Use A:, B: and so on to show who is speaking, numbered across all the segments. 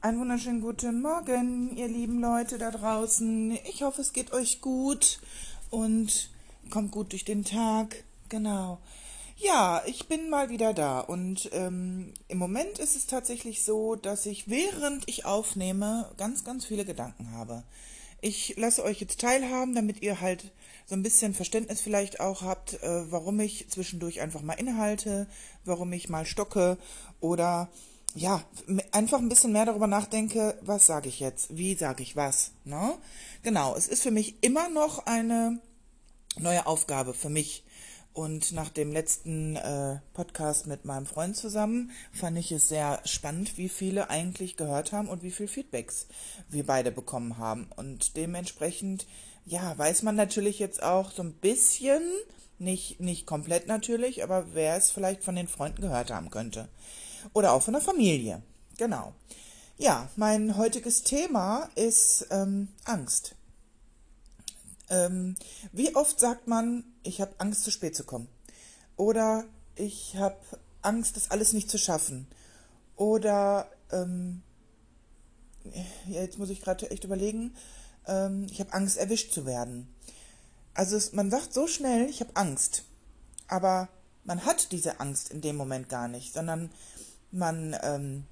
A: Einen wunderschönen guten Morgen, ihr lieben Leute da draußen. Ich hoffe, es geht euch gut und kommt gut durch den Tag. Genau. Ja, ich bin mal wieder da und ähm, im Moment ist es tatsächlich so, dass ich während ich aufnehme ganz, ganz viele Gedanken habe. Ich lasse euch jetzt teilhaben, damit ihr halt so ein bisschen Verständnis vielleicht auch habt, äh, warum ich zwischendurch einfach mal inhalte, warum ich mal stocke oder ja, einfach ein bisschen mehr darüber nachdenke, was sage ich jetzt, wie sage ich was. Ne? Genau, es ist für mich immer noch eine neue Aufgabe für mich. Und nach dem letzten äh, Podcast mit meinem Freund zusammen fand ich es sehr spannend, wie viele eigentlich gehört haben und wie viel Feedbacks wir beide bekommen haben. Und dementsprechend, ja, weiß man natürlich jetzt auch so ein bisschen, nicht, nicht komplett natürlich, aber wer es vielleicht von den Freunden gehört haben könnte. Oder auch von der Familie. Genau. Ja, mein heutiges Thema ist ähm, Angst. Ähm, wie oft sagt man, ich habe Angst, zu spät zu kommen? Oder ich habe Angst, das alles nicht zu schaffen? Oder, ähm, ja, jetzt muss ich gerade echt überlegen, ähm, ich habe Angst, erwischt zu werden. Also es, man sagt so schnell, ich habe Angst, aber man hat diese Angst in dem Moment gar nicht, sondern man, ähm,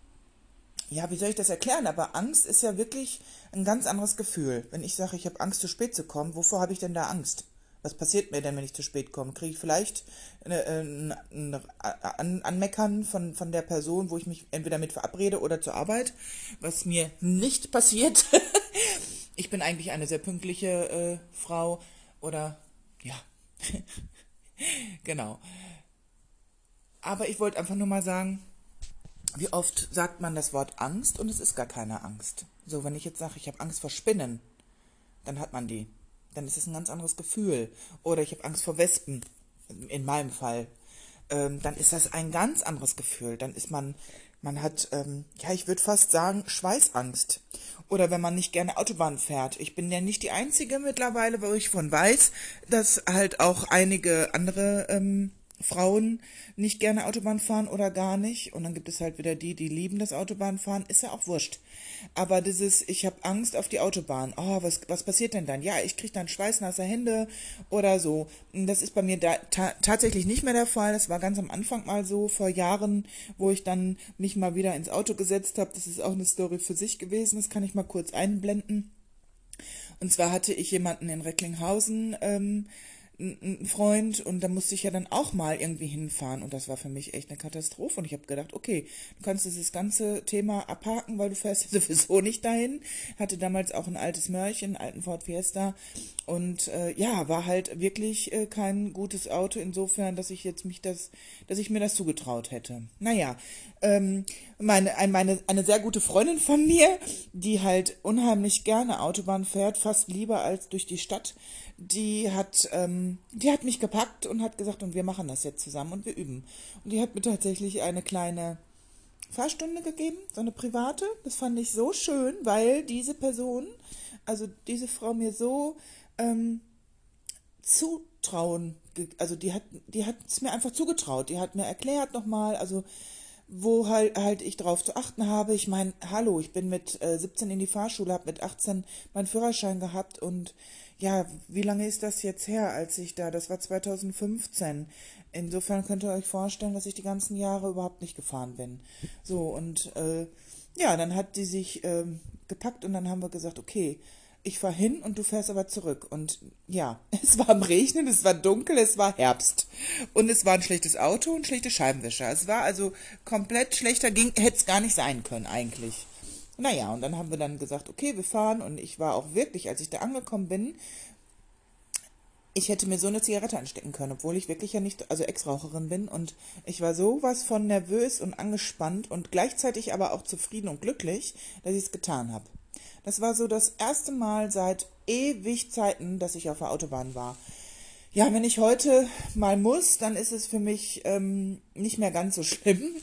A: ja, wie soll ich das erklären? Aber Angst ist ja wirklich ein ganz anderes Gefühl. Wenn ich sage, ich habe Angst, zu spät zu kommen, wovor habe ich denn da Angst? Was passiert mir denn, wenn ich zu spät komme? Kriege ich vielleicht ein, ein Anmeckern von, von der Person, wo ich mich entweder mit verabrede oder zur Arbeit, was mir nicht passiert. ich bin eigentlich eine sehr pünktliche äh, Frau oder ja, genau. Aber ich wollte einfach nur mal sagen, wie oft sagt man das Wort Angst und es ist gar keine Angst. So, wenn ich jetzt sage, ich habe Angst vor Spinnen, dann hat man die. Dann ist es ein ganz anderes Gefühl. Oder ich habe Angst vor Wespen, in meinem Fall. Ähm, dann ist das ein ganz anderes Gefühl. Dann ist man, man hat, ähm, ja, ich würde fast sagen, Schweißangst. Oder wenn man nicht gerne Autobahn fährt. Ich bin ja nicht die Einzige mittlerweile, wo ich von weiß, dass halt auch einige andere ähm, Frauen nicht gerne Autobahn fahren oder gar nicht. Und dann gibt es halt wieder die, die lieben das Autobahnfahren. Ist ja auch wurscht. Aber dieses, ich habe Angst auf die Autobahn. Oh, was, was passiert denn dann? Ja, ich kriege dann schweißnasse Hände oder so. Das ist bei mir da, ta tatsächlich nicht mehr der Fall. Das war ganz am Anfang mal so, vor Jahren, wo ich dann mich mal wieder ins Auto gesetzt habe. Das ist auch eine Story für sich gewesen. Das kann ich mal kurz einblenden. Und zwar hatte ich jemanden in Recklinghausen, ähm, ein Freund und da musste ich ja dann auch mal irgendwie hinfahren und das war für mich echt eine Katastrophe und ich habe gedacht, okay, du kannst dieses ganze Thema abhaken, weil du fährst ja sowieso nicht dahin. Hatte damals auch ein altes Mörchen, einen alten Ford Fiesta und äh, ja, war halt wirklich äh, kein gutes Auto insofern, dass ich jetzt mich das, dass ich mir das zugetraut hätte. Naja, ähm, meine, meine, eine sehr gute Freundin von mir, die halt unheimlich gerne Autobahn fährt, fast lieber als durch die Stadt, die hat, ähm, die hat mich gepackt und hat gesagt, und wir machen das jetzt zusammen und wir üben. Und die hat mir tatsächlich eine kleine Fahrstunde gegeben, so eine private. Das fand ich so schön, weil diese Person, also diese Frau mir so ähm, zutrauen, also die hat, die hat es mir einfach zugetraut. Die hat mir erklärt nochmal, also wo halt, halt ich darauf zu achten habe. Ich meine, hallo, ich bin mit äh, 17 in die Fahrschule, habe mit 18 meinen Führerschein gehabt und ja, wie lange ist das jetzt her, als ich da, das war 2015. Insofern könnt ihr euch vorstellen, dass ich die ganzen Jahre überhaupt nicht gefahren bin. So, und äh, ja, dann hat die sich äh, gepackt und dann haben wir gesagt, okay, ich fahr hin und du fährst aber zurück. Und ja, es war am Regnen, es war dunkel, es war Herbst. Und es war ein schlechtes Auto und schlechte Scheibenwischer. Es war also komplett schlechter, hätte es gar nicht sein können eigentlich. Naja, und dann haben wir dann gesagt, okay, wir fahren. Und ich war auch wirklich, als ich da angekommen bin, ich hätte mir so eine Zigarette anstecken können, obwohl ich wirklich ja nicht, also Ex-Raucherin bin. Und ich war sowas von nervös und angespannt und gleichzeitig aber auch zufrieden und glücklich, dass ich es getan habe. Das war so das erste Mal seit ewig Zeiten, dass ich auf der Autobahn war. Ja, wenn ich heute mal muss, dann ist es für mich ähm, nicht mehr ganz so schlimm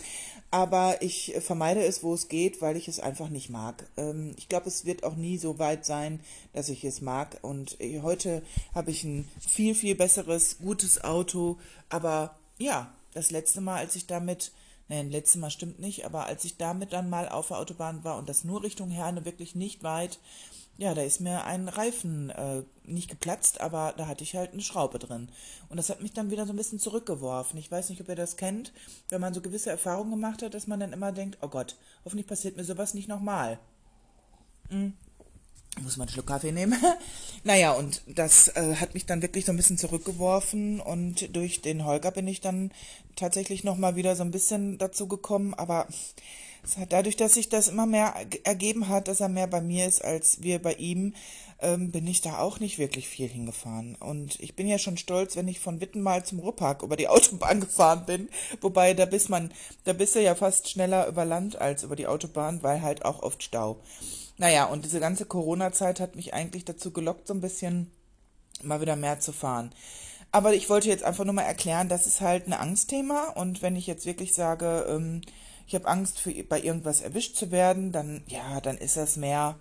A: aber ich vermeide es, wo es geht, weil ich es einfach nicht mag. Ähm, ich glaube, es wird auch nie so weit sein, dass ich es mag. Und äh, heute habe ich ein viel, viel besseres, gutes Auto. Aber ja, das letzte Mal, als ich damit nein, letztes Mal stimmt nicht, aber als ich damit dann mal auf der Autobahn war und das nur Richtung Herne wirklich nicht weit, ja, da ist mir ein Reifen äh, nicht geplatzt, aber da hatte ich halt eine Schraube drin. Und das hat mich dann wieder so ein bisschen zurückgeworfen. Ich weiß nicht, ob ihr das kennt, wenn man so gewisse Erfahrungen gemacht hat, dass man dann immer denkt, oh Gott, hoffentlich passiert mir sowas nicht nochmal. Hm. Muss man einen Schluck Kaffee nehmen. naja, und das äh, hat mich dann wirklich so ein bisschen zurückgeworfen und durch den Holger bin ich dann tatsächlich nochmal wieder so ein bisschen dazu gekommen, aber dadurch, dass sich das immer mehr ergeben hat, dass er mehr bei mir ist als wir bei ihm, ähm, bin ich da auch nicht wirklich viel hingefahren. Und ich bin ja schon stolz, wenn ich von Wittenmal zum Ruppag über die Autobahn gefahren bin. Wobei, da bist man, da bist du ja fast schneller über Land als über die Autobahn, weil halt auch oft Stau. Naja, und diese ganze Corona-Zeit hat mich eigentlich dazu gelockt, so ein bisschen mal wieder mehr zu fahren. Aber ich wollte jetzt einfach nur mal erklären, das ist halt ein Angstthema. Und wenn ich jetzt wirklich sage, ähm, ich habe Angst, für, bei irgendwas erwischt zu werden, dann, ja, dann ist das mehr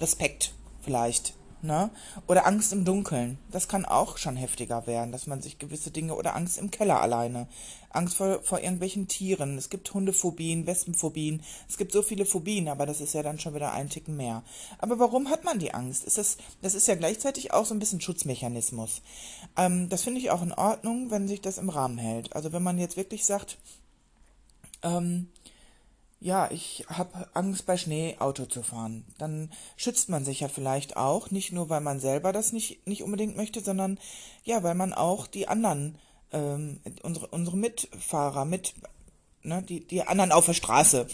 A: Respekt vielleicht. Ne? Oder Angst im Dunkeln. Das kann auch schon heftiger werden, dass man sich gewisse Dinge oder Angst im Keller alleine. Angst vor, vor irgendwelchen Tieren. Es gibt Hundephobien, Wespenphobien. Es gibt so viele Phobien, aber das ist ja dann schon wieder ein Ticken mehr. Aber warum hat man die Angst? Ist das, das ist ja gleichzeitig auch so ein bisschen Schutzmechanismus. Ähm, das finde ich auch in Ordnung, wenn sich das im Rahmen hält. Also wenn man jetzt wirklich sagt, ähm, ja, ich habe Angst bei Schnee Auto zu fahren. Dann schützt man sich ja vielleicht auch, nicht nur weil man selber das nicht, nicht unbedingt möchte, sondern ja, weil man auch die anderen, ähm, unsere, unsere Mitfahrer, mit, ne, die, die anderen auf der Straße,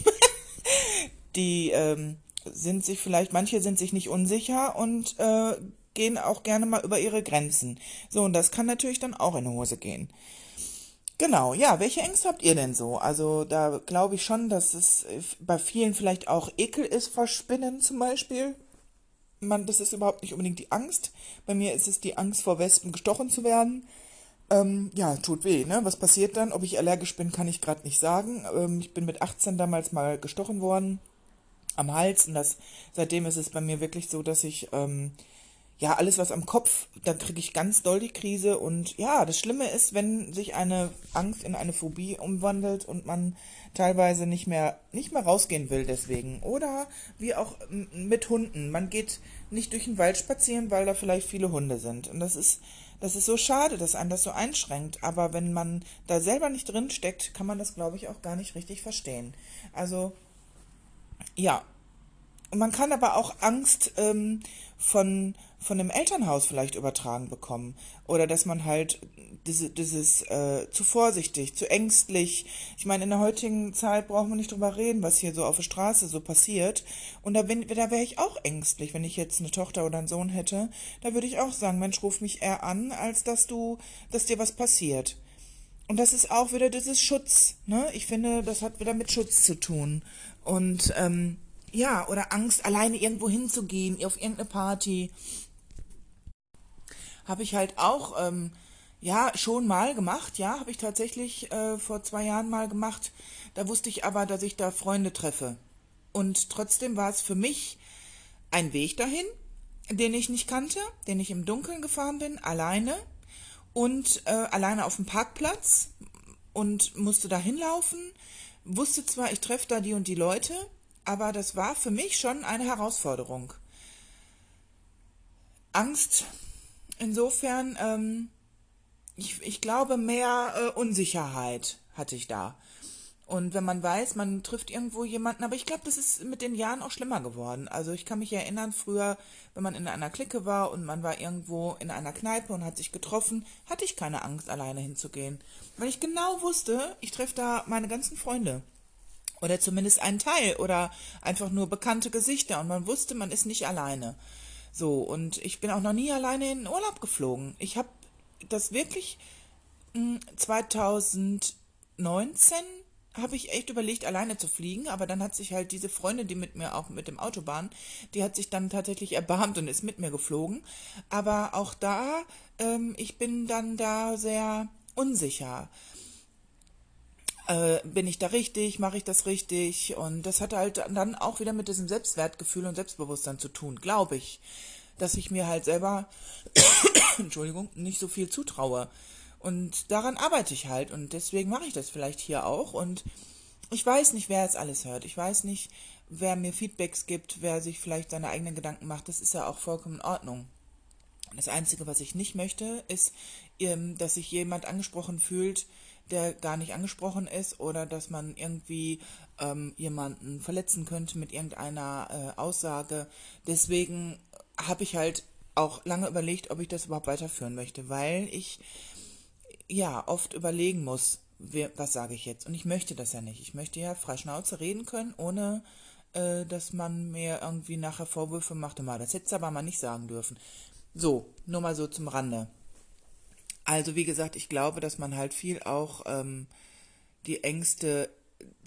A: die ähm, sind sich vielleicht, manche sind sich nicht unsicher und äh, gehen auch gerne mal über ihre Grenzen. So, und das kann natürlich dann auch in die Hose gehen. Genau, ja, welche Ängste habt ihr denn so? Also da glaube ich schon, dass es bei vielen vielleicht auch Ekel ist vor Spinnen zum Beispiel. Man, das ist überhaupt nicht unbedingt die Angst. Bei mir ist es die Angst vor Wespen gestochen zu werden. Ähm, ja, tut weh, ne? Was passiert dann? Ob ich allergisch bin, kann ich gerade nicht sagen. Ähm, ich bin mit 18 damals mal gestochen worden am Hals und das seitdem ist es bei mir wirklich so, dass ich ähm, ja, alles was am Kopf, dann kriege ich ganz doll die Krise. Und ja, das Schlimme ist, wenn sich eine Angst in eine Phobie umwandelt und man teilweise nicht mehr nicht mehr rausgehen will deswegen. Oder wie auch mit Hunden, man geht nicht durch den Wald spazieren, weil da vielleicht viele Hunde sind. Und das ist das ist so schade, dass einen das so einschränkt, aber wenn man da selber nicht drin steckt, kann man das glaube ich auch gar nicht richtig verstehen. Also ja, man kann aber auch Angst ähm, von von dem Elternhaus vielleicht übertragen bekommen oder dass man halt diese, dieses äh, zu vorsichtig, zu ängstlich. Ich meine, in der heutigen Zeit brauchen wir nicht drüber reden, was hier so auf der Straße so passiert. Und da, bin, da wäre ich auch ängstlich, wenn ich jetzt eine Tochter oder einen Sohn hätte. Da würde ich auch sagen, Mensch, ruf mich eher an, als dass du, dass dir was passiert. Und das ist auch wieder dieses Schutz. Ne? Ich finde, das hat wieder mit Schutz zu tun. Und ähm, ja, oder Angst, alleine irgendwo hinzugehen, auf irgendeine Party habe ich halt auch, ähm, ja, schon mal gemacht, ja, habe ich tatsächlich äh, vor zwei Jahren mal gemacht. Da wusste ich aber, dass ich da Freunde treffe. Und trotzdem war es für mich ein Weg dahin, den ich nicht kannte, den ich im Dunkeln gefahren bin, alleine und äh, alleine auf dem Parkplatz und musste da hinlaufen. Wusste zwar, ich treffe da die und die Leute, aber das war für mich schon eine Herausforderung. Angst insofern, ähm, ich, ich glaube, mehr äh, Unsicherheit hatte ich da. Und wenn man weiß, man trifft irgendwo jemanden, aber ich glaube, das ist mit den Jahren auch schlimmer geworden. Also ich kann mich erinnern, früher, wenn man in einer Clique war und man war irgendwo in einer Kneipe und hat sich getroffen, hatte ich keine Angst, alleine hinzugehen. Weil ich genau wusste, ich treffe da meine ganzen Freunde. Oder zumindest einen Teil oder einfach nur bekannte Gesichter und man wusste, man ist nicht alleine. So, und ich bin auch noch nie alleine in den Urlaub geflogen. Ich habe das wirklich 2019 hm, habe ich echt überlegt, alleine zu fliegen, aber dann hat sich halt diese Freundin, die mit mir auch mit dem Autobahn, die hat sich dann tatsächlich erbarmt und ist mit mir geflogen. Aber auch da, ähm, ich bin dann da sehr unsicher. Äh, bin ich da richtig, mache ich das richtig? Und das hat halt dann auch wieder mit diesem Selbstwertgefühl und Selbstbewusstsein zu tun, glaube ich. Dass ich mir halt selber, Entschuldigung, nicht so viel zutraue. Und daran arbeite ich halt und deswegen mache ich das vielleicht hier auch und ich weiß nicht, wer jetzt alles hört. Ich weiß nicht, wer mir Feedbacks gibt, wer sich vielleicht seine eigenen Gedanken macht. Das ist ja auch vollkommen in Ordnung. Das Einzige, was ich nicht möchte, ist, ähm, dass sich jemand angesprochen fühlt, der gar nicht angesprochen ist oder dass man irgendwie ähm, jemanden verletzen könnte mit irgendeiner äh, Aussage. Deswegen habe ich halt auch lange überlegt, ob ich das überhaupt weiterführen möchte, weil ich ja oft überlegen muss, wer, was sage ich jetzt. Und ich möchte das ja nicht. Ich möchte ja frei Schnauze reden können, ohne äh, dass man mir irgendwie nachher Vorwürfe macht. Das hättest du aber mal nicht sagen dürfen. So, nur mal so zum Rande. Also wie gesagt, ich glaube, dass man halt viel auch ähm, die Ängste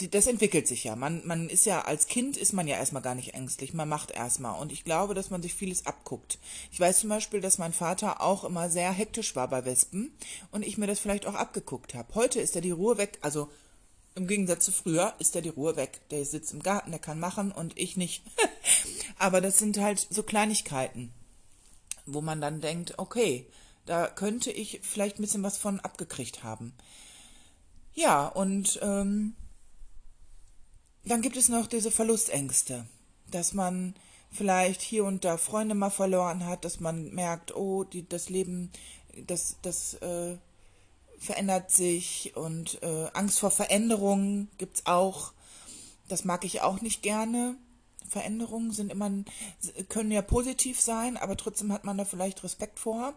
A: die, das entwickelt sich ja. Man, man ist ja, als Kind ist man ja erstmal gar nicht ängstlich. Man macht erstmal. Und ich glaube, dass man sich vieles abguckt. Ich weiß zum Beispiel, dass mein Vater auch immer sehr hektisch war bei Wespen und ich mir das vielleicht auch abgeguckt habe. Heute ist er die Ruhe weg. Also im Gegensatz zu früher ist er die Ruhe weg. Der sitzt im Garten, der kann machen und ich nicht. Aber das sind halt so Kleinigkeiten, wo man dann denkt, okay, da könnte ich vielleicht ein bisschen was von abgekriegt haben. Ja, und ähm, dann gibt es noch diese Verlustängste, dass man vielleicht hier und da Freunde mal verloren hat, dass man merkt, oh, die, das Leben, das, das äh, verändert sich und äh, Angst vor Veränderungen gibt's auch. Das mag ich auch nicht gerne. Veränderungen sind immer, können ja positiv sein, aber trotzdem hat man da vielleicht Respekt vor.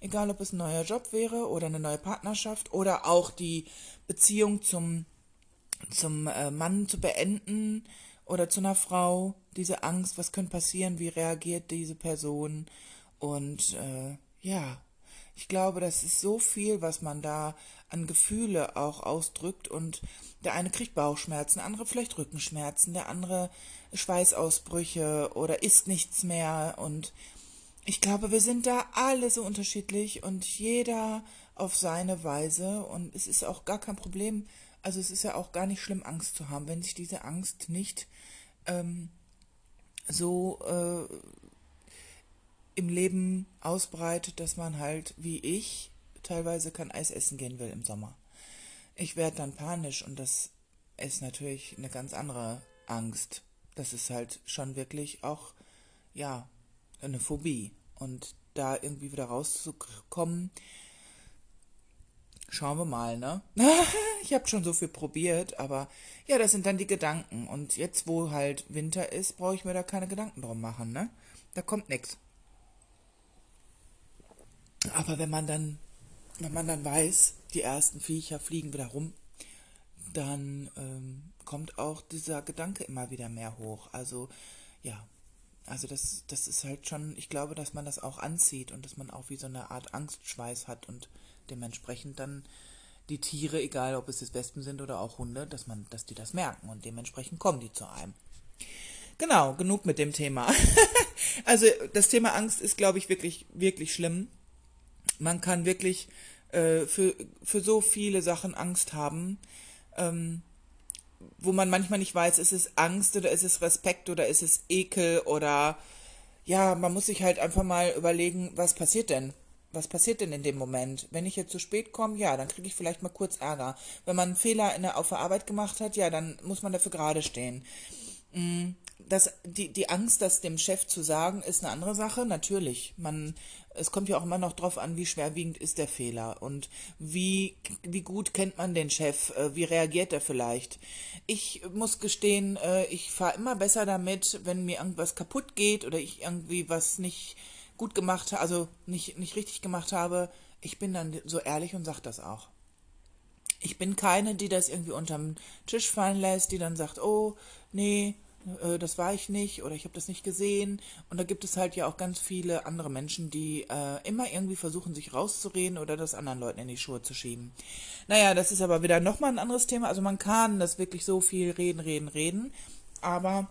A: Egal, ob es ein neuer Job wäre oder eine neue Partnerschaft oder auch die Beziehung zum zum äh, Mann zu beenden oder zu einer Frau, diese Angst, was könnte passieren, wie reagiert diese Person? Und äh, ja, ich glaube, das ist so viel, was man da an Gefühle auch ausdrückt. Und der eine kriegt Bauchschmerzen, der andere vielleicht Rückenschmerzen, der andere Schweißausbrüche oder isst nichts mehr und ich glaube, wir sind da alle so unterschiedlich und jeder auf seine Weise und es ist auch gar kein Problem, also es ist ja auch gar nicht schlimm, Angst zu haben, wenn sich diese Angst nicht ähm, so äh, im Leben ausbreitet, dass man halt, wie ich, teilweise kein Eis essen gehen will im Sommer. Ich werde dann panisch und das ist natürlich eine ganz andere Angst. Das ist halt schon wirklich auch, ja, eine Phobie. Und da irgendwie wieder rauszukommen, Schauen wir mal, ne? ich habe schon so viel probiert, aber ja, das sind dann die Gedanken. Und jetzt, wo halt Winter ist, brauche ich mir da keine Gedanken drum machen, ne? Da kommt nichts. Aber wenn man dann, wenn man dann weiß, die ersten Viecher fliegen wieder rum, dann ähm, kommt auch dieser Gedanke immer wieder mehr hoch. Also ja, also das, das ist halt schon, ich glaube, dass man das auch anzieht und dass man auch wie so eine Art Angstschweiß hat und dementsprechend dann die Tiere, egal ob es jetzt Wespen sind oder auch Hunde, dass man, dass die das merken und dementsprechend kommen die zu einem. Genau, genug mit dem Thema. also das Thema Angst ist, glaube ich, wirklich, wirklich schlimm. Man kann wirklich äh, für, für so viele Sachen Angst haben, ähm, wo man manchmal nicht weiß, ist es Angst oder ist es Respekt oder ist es Ekel oder ja, man muss sich halt einfach mal überlegen, was passiert denn? was passiert denn in dem Moment? Wenn ich jetzt zu spät komme, ja, dann kriege ich vielleicht mal kurz Ärger. Wenn man einen Fehler in der, auf der Arbeit gemacht hat, ja, dann muss man dafür gerade stehen. Mm, das, die, die Angst, das dem Chef zu sagen, ist eine andere Sache, natürlich. Man, es kommt ja auch immer noch drauf an, wie schwerwiegend ist der Fehler und wie, wie gut kennt man den Chef, äh, wie reagiert er vielleicht. Ich muss gestehen, äh, ich fahre immer besser damit, wenn mir irgendwas kaputt geht oder ich irgendwie was nicht gut gemacht, also nicht, nicht richtig gemacht habe, ich bin dann so ehrlich und sage das auch. Ich bin keine, die das irgendwie unterm Tisch fallen lässt, die dann sagt, oh, nee, äh, das war ich nicht oder ich habe das nicht gesehen. Und da gibt es halt ja auch ganz viele andere Menschen, die äh, immer irgendwie versuchen, sich rauszureden oder das anderen Leuten in die Schuhe zu schieben. Naja, das ist aber wieder nochmal ein anderes Thema. Also man kann das wirklich so viel reden, reden, reden. Aber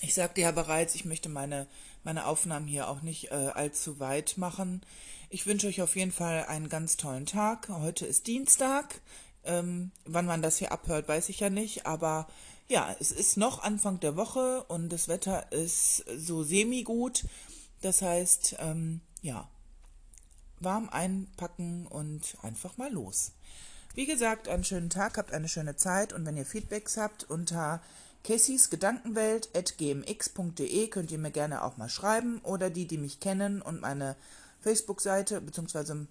A: ich sagte ja bereits, ich möchte meine meine Aufnahmen hier auch nicht äh, allzu weit machen. Ich wünsche euch auf jeden Fall einen ganz tollen Tag. Heute ist Dienstag. Ähm, wann man das hier abhört, weiß ich ja nicht. Aber ja, es ist noch Anfang der Woche und das Wetter ist so semi-gut. Das heißt, ähm, ja, warm einpacken und einfach mal los. Wie gesagt, einen schönen Tag, habt eine schöne Zeit und wenn ihr Feedbacks habt, unter Gedankenwelt.gmx.de könnt ihr mir gerne auch mal schreiben oder die, die mich kennen und meine Facebook-Seite bzw.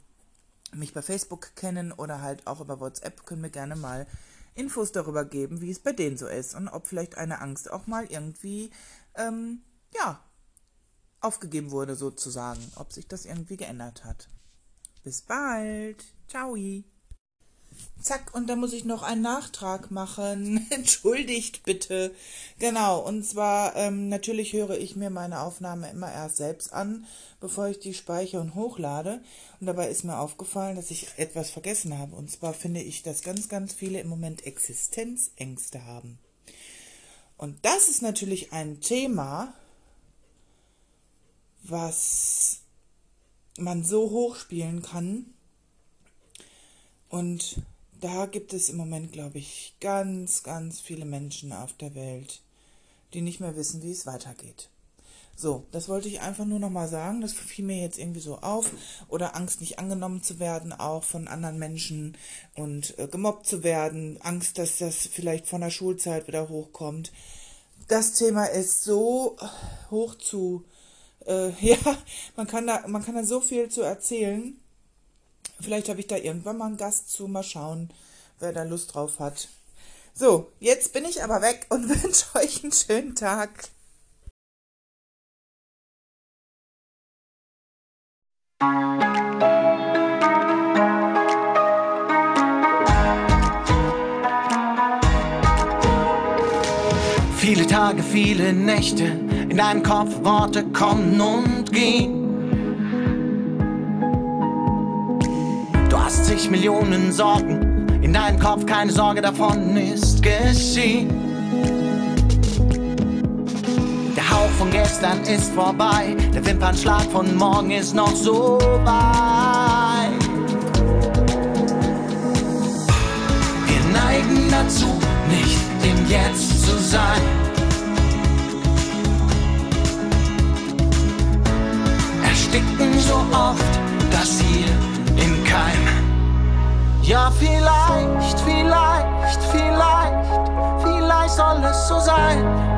A: mich bei Facebook kennen oder halt auch über WhatsApp können mir gerne mal Infos darüber geben, wie es bei denen so ist und ob vielleicht eine Angst auch mal irgendwie, ähm, ja, aufgegeben wurde sozusagen, ob sich das irgendwie geändert hat. Bis bald. Ciao. Zack, und da muss ich noch einen Nachtrag machen. Entschuldigt bitte. Genau, und zwar ähm, natürlich höre ich mir meine Aufnahme immer erst selbst an, bevor ich die speichere und hochlade. Und dabei ist mir aufgefallen, dass ich etwas vergessen habe. Und zwar finde ich, dass ganz, ganz viele im Moment Existenzängste haben. Und das ist natürlich ein Thema, was man so hochspielen kann. Und da gibt es im Moment, glaube ich, ganz, ganz viele Menschen auf der Welt, die nicht mehr wissen, wie es weitergeht. So, das wollte ich einfach nur nochmal sagen. Das fiel mir jetzt irgendwie so auf. Oder Angst, nicht angenommen zu werden, auch von anderen Menschen und äh, gemobbt zu werden. Angst, dass das vielleicht von der Schulzeit wieder hochkommt. Das Thema ist so hoch zu, äh, ja, man kann da, man kann da so viel zu erzählen. Vielleicht habe ich da irgendwann mal einen Gast zu, mal schauen, wer da Lust drauf hat. So, jetzt bin ich aber weg und wünsche euch einen schönen Tag.
B: Viele Tage, viele Nächte, in deinem Kopf Worte kommen und gehen. Du hast zig Millionen Sorgen, in deinem Kopf keine Sorge davon ist geschehen. Der Hauch von gestern ist vorbei, der Wimpernschlag von morgen ist noch so weit. Wir neigen dazu, nicht im Jetzt zu sein. Ersticken so oft das hier im Keim. Ja, vielleicht, vielleicht, vielleicht, vielleicht soll es so sein.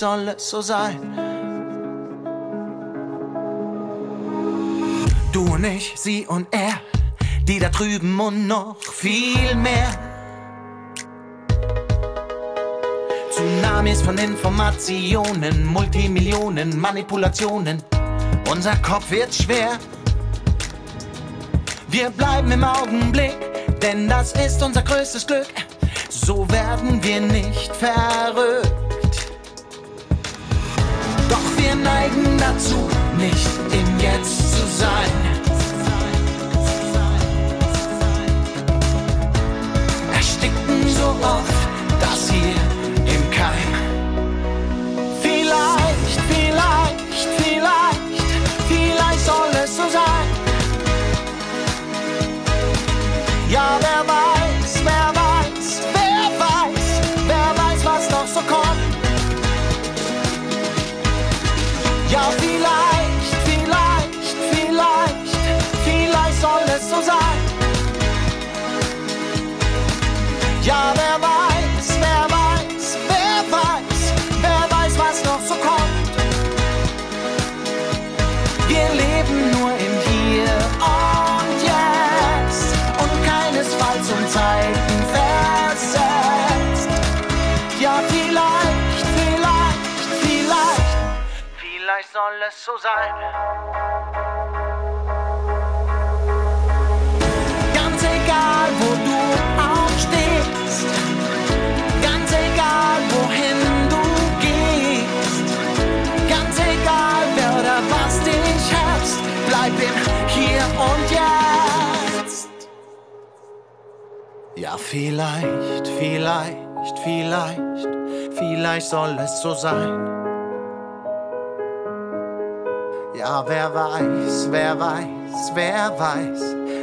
B: Soll es so sein. Du und ich, sie und er, die da drüben und noch viel mehr. Tsunamis von Informationen, Multimillionen, Manipulationen. Unser Kopf wird schwer. Wir bleiben im Augenblick, denn das ist unser größtes Glück. So werden wir nicht verrückt. Wir neigen dazu, nicht im Jetzt zu sein. Ersticken so oft soll es so sein? Ganz egal, wo du aufstehst, ganz egal, wohin du gehst, ganz egal, wer oder was dich hasst, bleib im Hier und Jetzt. Ja, vielleicht, vielleicht, vielleicht, vielleicht soll es so sein. Ja, wer weiß, wer weiß, wer weiß,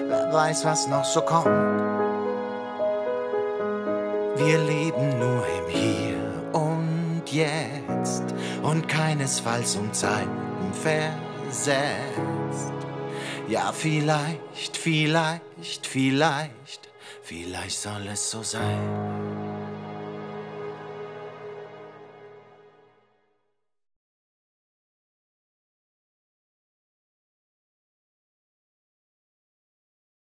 B: wer weiß, was noch so kommt. Wir leben nur im Hier und Jetzt und keinesfalls um Zeiten versetzt. Ja, vielleicht, vielleicht, vielleicht, vielleicht soll es so sein.